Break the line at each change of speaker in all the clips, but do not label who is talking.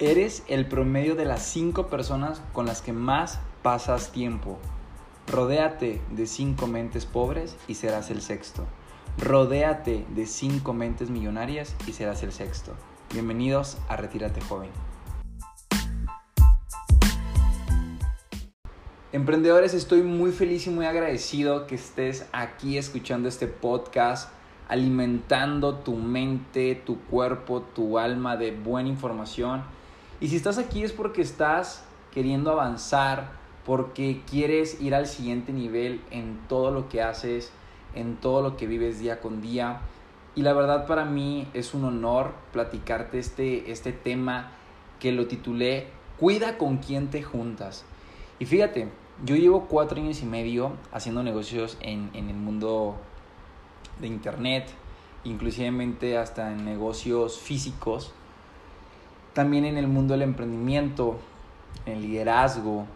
Eres el promedio de las cinco personas con las que más pasas tiempo. Rodéate de cinco mentes pobres y serás el sexto. Rodéate de cinco mentes millonarias y serás el sexto. Bienvenidos a Retírate Joven. Emprendedores, estoy muy feliz y muy agradecido que estés aquí escuchando este podcast, alimentando tu mente, tu cuerpo, tu alma de buena información y si estás aquí es porque estás queriendo avanzar, porque quieres ir al siguiente nivel en todo lo que haces, en todo lo que vives día con día. Y la verdad para mí es un honor platicarte este, este tema que lo titulé Cuida con quién te juntas. Y fíjate, yo llevo cuatro años y medio haciendo negocios en, en el mundo de internet, inclusivemente hasta en negocios físicos también en el mundo del emprendimiento, en el liderazgo,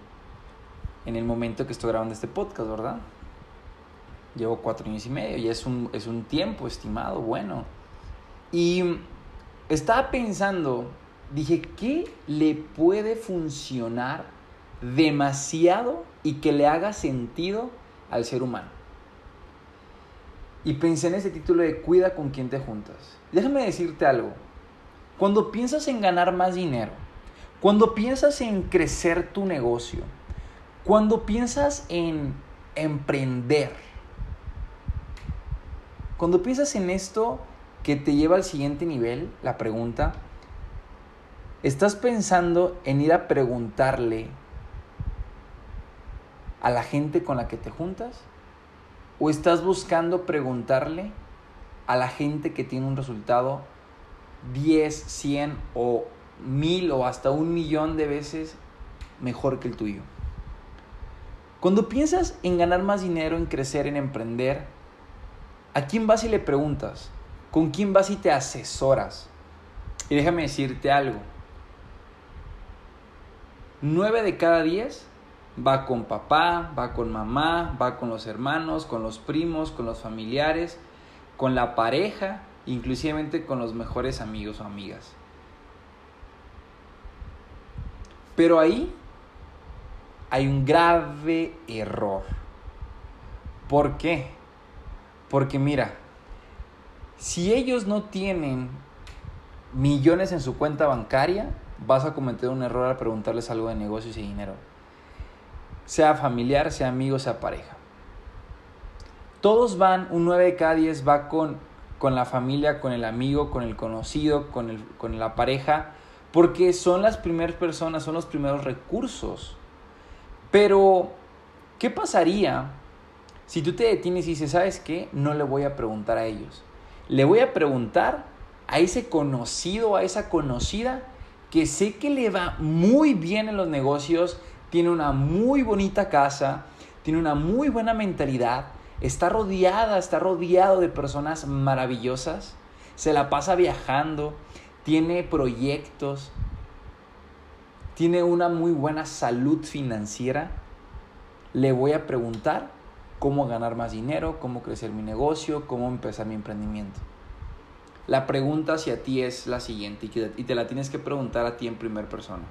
en el momento que estoy grabando este podcast, ¿verdad? Llevo cuatro años y medio y es un, es un tiempo estimado, bueno. Y estaba pensando, dije, ¿qué le puede funcionar demasiado y que le haga sentido al ser humano? Y pensé en ese título de Cuida con quién te juntas. Déjame decirte algo. Cuando piensas en ganar más dinero, cuando piensas en crecer tu negocio, cuando piensas en emprender, cuando piensas en esto que te lleva al siguiente nivel, la pregunta, ¿estás pensando en ir a preguntarle a la gente con la que te juntas? ¿O estás buscando preguntarle a la gente que tiene un resultado 10, 100 o 1000 o hasta un millón de veces mejor que el tuyo. Cuando piensas en ganar más dinero, en crecer, en emprender, ¿a quién vas y le preguntas? ¿Con quién vas y te asesoras? Y déjame decirte algo. 9 de cada 10 va con papá, va con mamá, va con los hermanos, con los primos, con los familiares, con la pareja inclusivamente con los mejores amigos o amigas. Pero ahí hay un grave error. ¿Por qué? Porque mira, si ellos no tienen millones en su cuenta bancaria, vas a cometer un error al preguntarles algo de negocios y dinero. Sea familiar, sea amigo, sea pareja. Todos van, un 9 de cada 10 va con con la familia, con el amigo, con el conocido, con, el, con la pareja, porque son las primeras personas, son los primeros recursos. Pero, ¿qué pasaría si tú te detienes y dices, ¿sabes qué? No le voy a preguntar a ellos. Le voy a preguntar a ese conocido, a esa conocida, que sé que le va muy bien en los negocios, tiene una muy bonita casa, tiene una muy buena mentalidad, está rodeada, está rodeado de personas maravillosas, se la pasa viajando, tiene proyectos, tiene una muy buena salud financiera, le voy a preguntar cómo ganar más dinero, cómo crecer mi negocio, cómo empezar mi emprendimiento. La pregunta hacia ti es la siguiente y te la tienes que preguntar a ti en primera persona.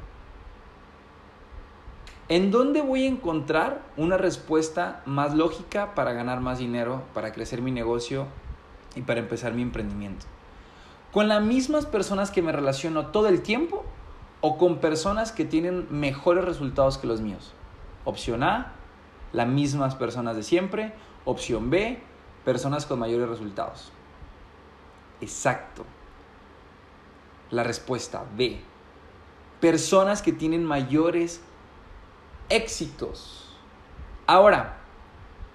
¿En dónde voy a encontrar una respuesta más lógica para ganar más dinero, para crecer mi negocio y para empezar mi emprendimiento? ¿Con las mismas personas que me relaciono todo el tiempo o con personas que tienen mejores resultados que los míos? Opción A, las mismas personas de siempre. Opción B, personas con mayores resultados. Exacto. La respuesta B. Personas que tienen mayores éxitos. Ahora,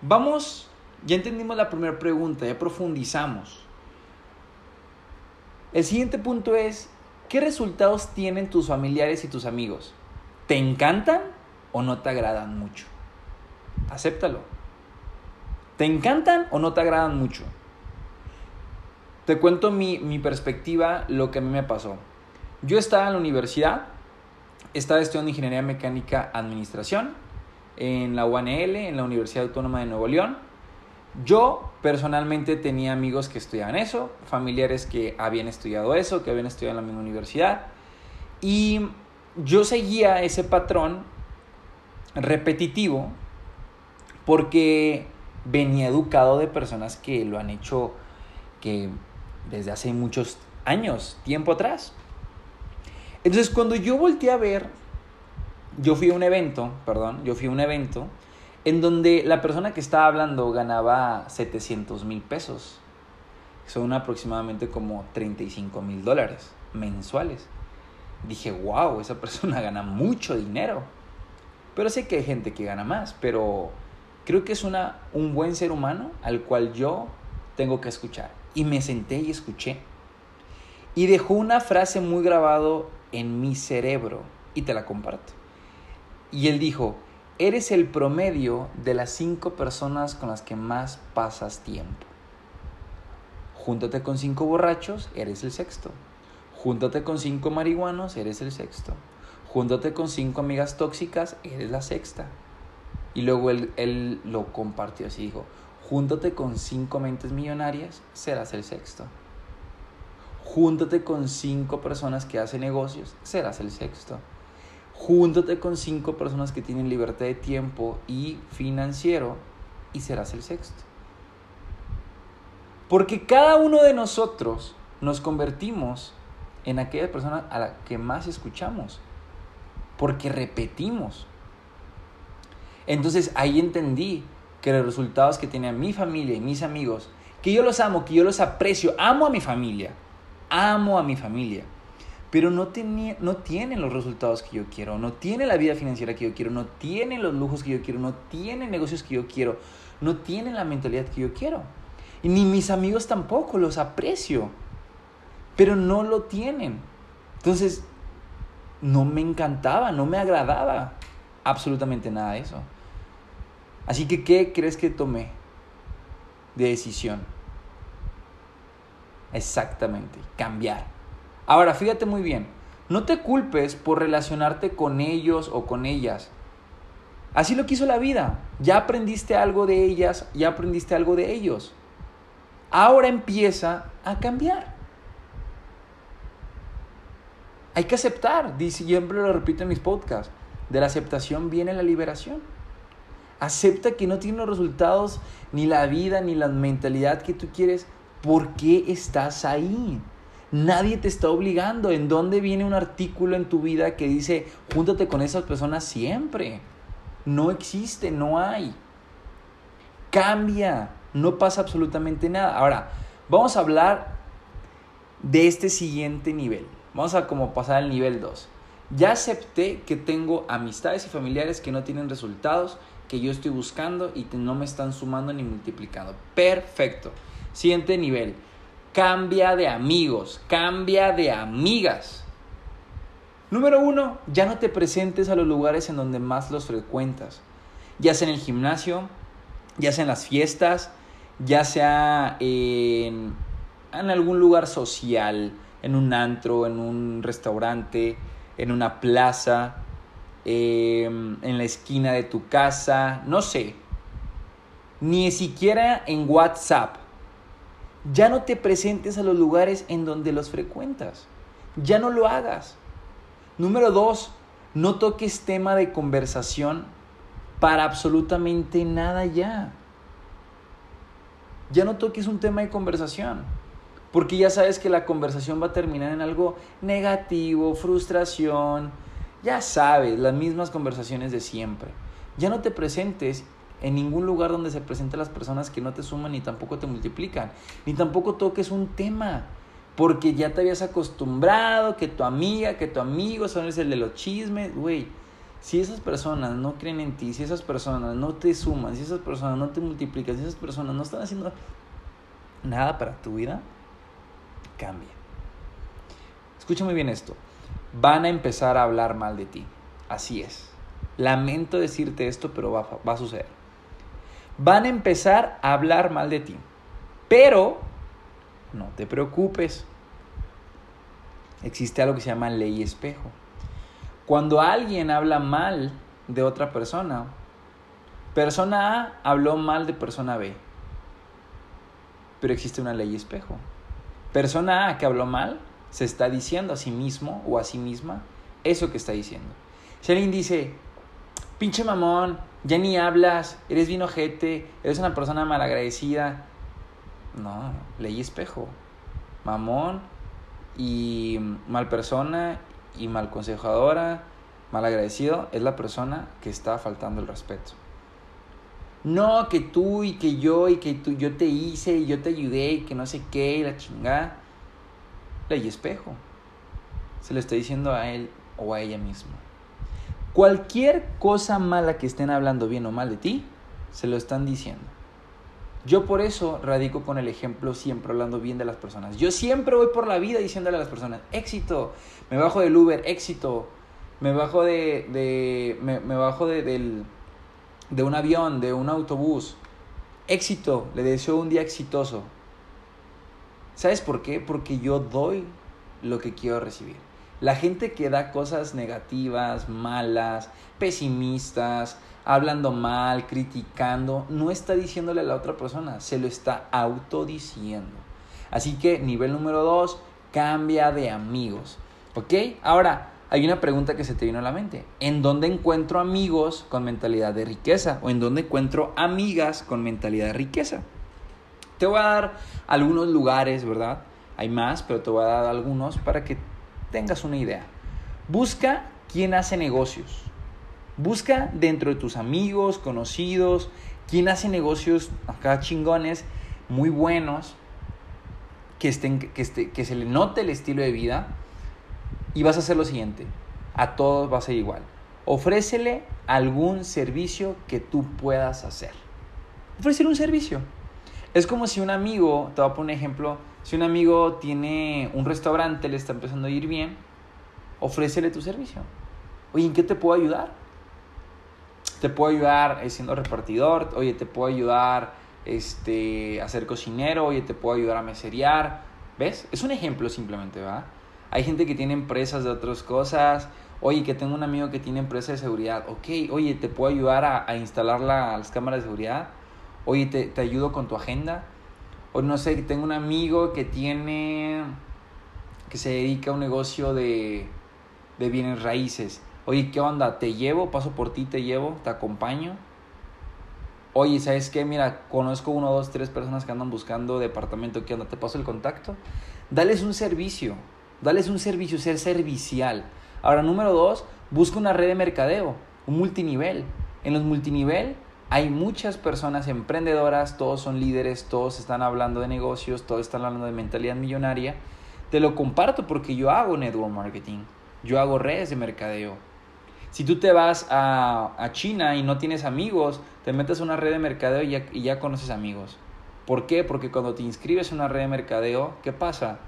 vamos, ya entendimos la primera pregunta, ya profundizamos. El siguiente punto es, ¿qué resultados tienen tus familiares y tus amigos? ¿Te encantan o no te agradan mucho? Acéptalo. ¿Te encantan o no te agradan mucho? Te cuento mi, mi perspectiva, lo que a mí me pasó. Yo estaba en la universidad, estaba estudiando Ingeniería Mecánica Administración en la UNL, en la Universidad Autónoma de Nuevo León. Yo personalmente tenía amigos que estudiaban eso, familiares que habían estudiado eso, que habían estudiado en la misma universidad. Y yo seguía ese patrón repetitivo porque venía educado de personas que lo han hecho que desde hace muchos años, tiempo atrás. Entonces, cuando yo volteé a ver, yo fui a un evento, perdón, yo fui a un evento en donde la persona que estaba hablando ganaba 700 mil pesos. Son aproximadamente como 35 mil dólares mensuales. Dije, wow, esa persona gana mucho dinero. Pero sé que hay gente que gana más, pero creo que es una, un buen ser humano al cual yo tengo que escuchar. Y me senté y escuché. Y dejó una frase muy grabado en mi cerebro y te la comparto. Y él dijo, eres el promedio de las cinco personas con las que más pasas tiempo. Júntate con cinco borrachos, eres el sexto. Júntate con cinco marihuanos, eres el sexto. Júntate con cinco amigas tóxicas, eres la sexta. Y luego él, él lo compartió así, dijo, júntate con cinco mentes millonarias, serás el sexto. Júntate con cinco personas que hacen negocios, serás el sexto. Júntate con cinco personas que tienen libertad de tiempo y financiero y serás el sexto. Porque cada uno de nosotros nos convertimos en aquella persona a la que más escuchamos. Porque repetimos. Entonces ahí entendí que los resultados que tenía mi familia y mis amigos, que yo los amo, que yo los aprecio, amo a mi familia, amo a mi familia, pero no, tenía, no tienen los resultados que yo quiero, no tienen la vida financiera que yo quiero, no tienen los lujos que yo quiero, no tienen negocios que yo quiero, no tienen la mentalidad que yo quiero. Y ni mis amigos tampoco, los aprecio, pero no lo tienen. Entonces, no me encantaba, no me agradaba absolutamente nada de eso. Así que, ¿qué crees que tomé de decisión? Exactamente, cambiar. Ahora, fíjate muy bien, no te culpes por relacionarte con ellos o con ellas. Así lo quiso la vida. Ya aprendiste algo de ellas, ya aprendiste algo de ellos. Ahora empieza a cambiar. Hay que aceptar, siempre lo repito en mis podcasts, de la aceptación viene la liberación. Acepta que no tiene los resultados, ni la vida, ni la mentalidad que tú quieres. ¿Por qué estás ahí? Nadie te está obligando. ¿En dónde viene un artículo en tu vida que dice, júntate con esas personas siempre? No existe, no hay. Cambia, no pasa absolutamente nada. Ahora, vamos a hablar de este siguiente nivel. Vamos a como pasar al nivel 2. Ya acepté que tengo amistades y familiares que no tienen resultados que yo estoy buscando y no me están sumando ni multiplicando. Perfecto. Siguiente nivel. Cambia de amigos, cambia de amigas. Número uno, ya no te presentes a los lugares en donde más los frecuentas. Ya sea en el gimnasio, ya sea en las fiestas, ya sea en, algún lugar social, en un antro, en un restaurante, en una plaza, Em, en la esquina de tu casa, no sé, ni siquiera en WhatsApp. Ya no te presentes a los lugares en donde los frecuentas. Ya no lo hagas. Número dos, no toques tema de conversación para absolutamente nada ya. Ya no toques un tema de conversación. Porque ya sabes que la conversación va a terminar en algo negativo, frustración, ya sabes, las mismas conversaciones de siempre. Ya no te presentes en ningún lugar donde se presenten las personas que no te suman ni tampoco te multiplican. Ni tampoco toques un tema. Porque ya te habías acostumbrado que tu amiga, que tu amigo son el de los chismes. Güey, si esas personas no creen en ti, si esas personas no te suman, si esas personas no te multiplican, si esas personas no están haciendo nada para tu vida, cambia. Escucha muy bien esto van a empezar a hablar mal de ti. Así es. Lamento decirte esto, pero va, a suceder. Van a empezar a hablar mal de ti. Pero no te preocupes. Existe algo que se llama ley espejo. Cuando alguien habla mal de otra persona, persona A habló mal de persona B. Pero existe una ley espejo. Persona A que habló mal se está diciendo a sí mismo o a sí misma eso que está diciendo. Si alguien dice, pinche mamón, ya ni hablas, eres bien ojete, eres una persona malagradecida. No, ley espejo. Mamón y mal persona y mal consejadora, mal agradecido, es la persona que está faltando el respeto. No, que tú y que yo y que tú, yo te hice y yo te ayudé y que no sé qué y la chingada. Ley espejo. Se lo está diciendo a él o a ella misma. Cualquier cosa mala que estén hablando bien o mal de ti, se lo están diciendo. Yo por eso radico con el ejemplo siempre hablando bien de las personas. Yo siempre voy por la vida diciéndole a las personas, éxito, me bajo del Uber, éxito, me bajo de, me, bajo de, del, de un avión, de un autobús, éxito, le deseo un día exitoso. ¿Sabes por qué? Porque yo doy lo que quiero recibir. La gente que da cosas negativas, malas, pesimistas, hablando mal, criticando, no está diciéndole a la otra persona, se lo está autodiciendo. Así que nivel número dos, cambia de amigos. ¿Ok? Ahora, hay una pregunta que se te vino a la mente. ¿En dónde encuentro amigos con mentalidad de riqueza? ¿O en dónde encuentro amigas con mentalidad de riqueza? Te voy a dar algunos lugares, ¿verdad? Hay más, pero te voy a dar algunos para que tengas una idea. Busca quién hace negocios. Busca dentro de tus amigos, conocidos, quién hace negocios acá chingones, muy buenos, que, estén, que, que se le note el estilo de vida. Y vas a hacer lo siguiente, a todos va a ser igual. Ofrécele algún servicio que tú puedas hacer. Ofrecer un servicio. Es como si un amigo, te voy a poner un ejemplo, si un amigo tiene un restaurante, le está empezando a ir bien, ofrécele tu servicio. Oye, ¿en qué te puedo ayudar? Te puedo ayudar eh, siendo repartidor, oye, te puedo ayudar este, a ser cocinero, oye, te puedo ayudar a meserear. ¿Ves? Es un ejemplo simplemente, ¿va? Hay gente que tiene empresas de otras cosas. Oye, que tengo un amigo que tiene empresa de seguridad. Ok, oye, te puedo ayudar a, instalar las cámaras de seguridad. Oye, te, te ayudo con tu agenda. O no sé, tengo un amigo que tiene, que se dedica a un negocio de, de bienes raíces. Oye, ¿qué onda? ¿Te llevo? ¿Paso por ti? ¿Te llevo? ¿Te acompaño? Oye, ¿sabes qué? Mira, conozco uno, dos, tres personas que andan buscando departamento. ¿Qué onda? ¿Te paso el contacto? Dales un servicio. Dales un servicio, ser servicial. Ahora, número dos, busca una red de mercadeo, un multinivel. En los multinivel hay muchas personas emprendedoras, todos son líderes, todos están hablando de negocios, todos están hablando de mentalidad millonaria. Te lo comparto porque yo hago network marketing, yo hago redes de mercadeo. Si tú te vas a, China y no tienes amigos, te metes a una red de mercadeo y ya, y ya conoces amigos. ¿Por qué? Porque cuando te inscribes en una red de mercadeo, ¿qué pasa?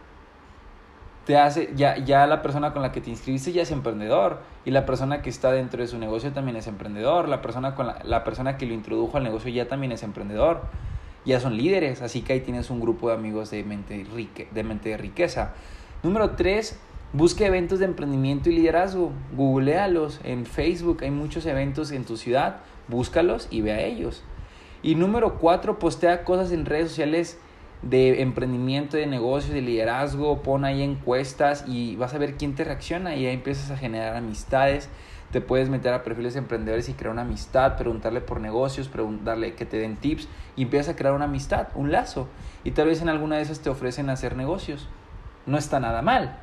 Te hace, ya, ya la persona con la que te inscribiste ya es emprendedor y la persona que está dentro de su negocio también es emprendedor, la persona, con la, persona que lo introdujo al negocio ya también es emprendedor, ya son líderes, así que ahí tienes un grupo de amigos de mente, de, mente de riqueza. Número tres, busque eventos de emprendimiento y liderazgo, googlealos en Facebook, hay muchos eventos en tu ciudad, búscalos y ve a ellos. Y número cuatro, postea cosas en redes sociales de emprendimiento, de negocio, de liderazgo, pon ahí encuestas y vas a ver quién te reacciona y ahí empiezas a generar amistades. Te puedes meter a perfiles de emprendedores y crear una amistad, preguntarle por negocios, preguntarle que te den tips y empiezas a crear una amistad, un lazo. Y tal vez en alguna de esas te ofrecen hacer negocios. No está nada mal.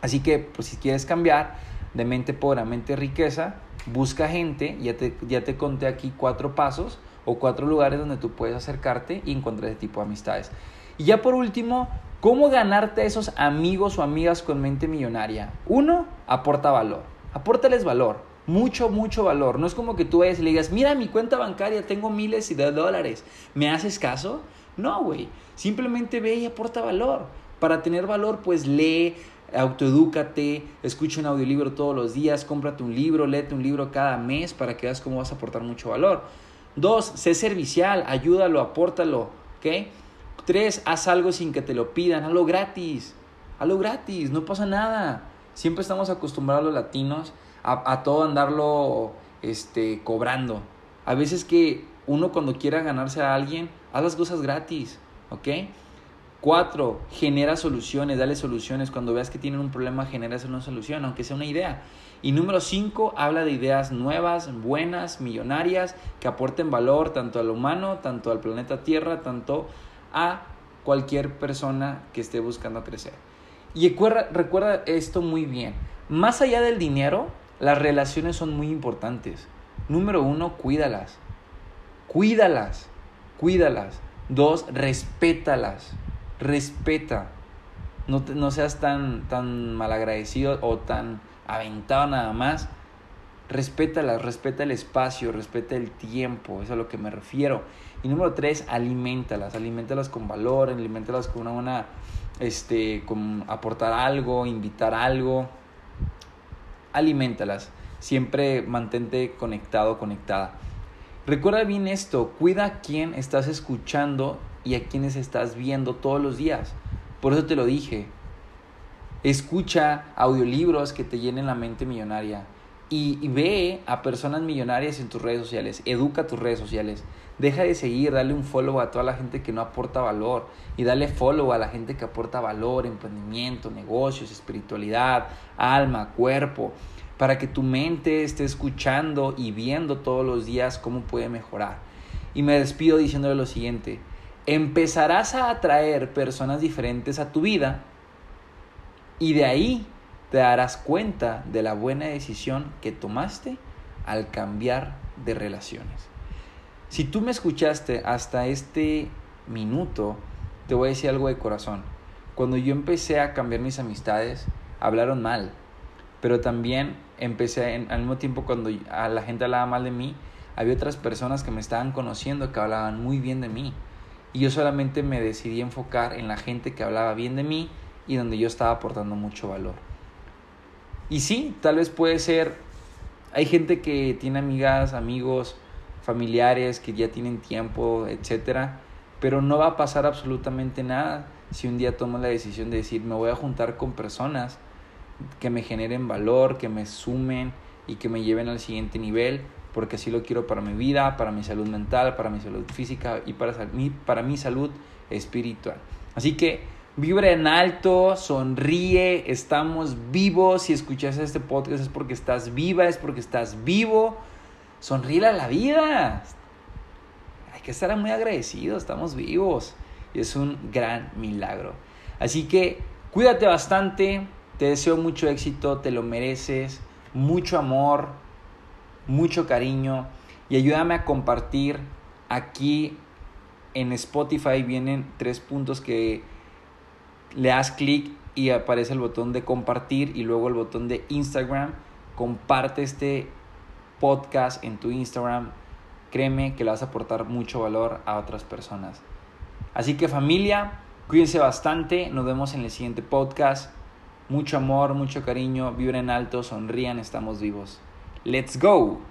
Así que, pues si quieres cambiar de mente pobre a mente riqueza, busca gente, ya te, ya te conté aquí cuatro pasos o cuatro lugares donde tú puedes acercarte y encontrar ese tipo de amistades. Y ya por último, ¿cómo ganarte esos amigos o amigas con mente millonaria? Uno, aporta valor. Apórtales valor. Mucho, mucho valor. No es como que tú vayas y le digas, mira mi cuenta bancaria, tengo miles de dólares. ¿Me haces caso? No, güey. Simplemente ve y aporta valor. Para tener valor, pues lee, autoedúcate, escucha un audiolibro todos los días, cómprate un libro, léete un libro cada mes para que veas cómo vas a aportar mucho valor. Dos, sé servicial, ayúdalo, apórtalo, ¿ok? Tres, haz algo sin que te lo pidan, hazlo gratis, hazlo gratis, no pasa nada. Siempre estamos acostumbrados los latinos a, todo andarlo este, cobrando. A veces que uno cuando quiera ganarse a alguien, haz las cosas gratis, ¿ok? Cuatro, genera soluciones, dale soluciones. Cuando veas que tienen un problema, genera una solución, aunque sea una idea. Y número cinco, habla de ideas nuevas, buenas, millonarias, que aporten valor tanto al humano, tanto al planeta Tierra, tanto a cualquier persona que esté buscando crecer. Y recuerda, recuerda esto muy bien. Más allá del dinero, las relaciones son muy importantes. Número uno, cuídalas. Cuídalas. Cuídalas. Dos, respétalas respeta. No, no seas tan, tan malagradecido o tan aventado nada más. Respétalas, respeta el espacio, respeta el tiempo, eso es a lo que me refiero. Y número tres, alimentalas, alimentalas con valor, alimentalas con una buena, este, con aportar algo, invitar algo. Alimentalas, siempre mantente conectado, conectada. Recuerda bien esto, cuida quien estás escuchando y a quienes estás viendo todos los días. Por eso te lo dije. Escucha audiolibros que te llenen la mente millonaria y, ve a personas millonarias en tus redes sociales. Educa tus redes sociales. Deja de seguir, dale un follow a toda la gente que no aporta valor y dale follow a la gente que aporta valor, emprendimiento, negocios, espiritualidad, alma, cuerpo, para que tu mente esté escuchando y viendo todos los días cómo puede mejorar. Y me despido diciéndole lo siguiente, empezarás a atraer personas diferentes a tu vida y de ahí te darás cuenta de la buena decisión que tomaste al cambiar de relaciones. Si tú me escuchaste hasta este minuto, te voy a decir algo de corazón. Cuando yo empecé a cambiar mis amistades, hablaron mal, pero también empecé al mismo tiempo cuando a la gente hablaba mal de mí, había otras personas que me estaban conociendo que hablaban muy bien de mí. Y yo solamente me decidí enfocar en la gente que hablaba bien de mí y donde yo estaba aportando mucho valor. Y sí, tal vez puede ser, hay gente que tiene amigas, amigos, familiares que ya tienen tiempo, etcétera, pero no va a pasar absolutamente nada si un día tomo la decisión de decir, me voy a juntar con personas que me generen valor, que me sumen y que me lleven al siguiente nivel porque así lo quiero para mi vida, para mi salud mental, para mi salud física y para, mi, para mi salud espiritual. Así que vibra en alto, sonríe, estamos vivos. Si escuchas este podcast es porque estás viva, es porque estás vivo. Sonríe a la vida. Hay que estar muy agradecidos, estamos vivos. Y es un gran milagro. Así que cuídate bastante, te deseo mucho éxito, te lo mereces, mucho amor, mucho cariño y ayúdame a compartir. Aquí en Spotify vienen tres puntos que le das clic y aparece el botón de compartir y luego el botón de Instagram. Comparte este podcast en tu Instagram. Créeme que le vas a aportar mucho valor a otras personas. Así que familia, cuídense bastante. Nos vemos en el siguiente podcast. Mucho amor, mucho cariño. Vibren alto, sonrían, estamos vivos. Let's go!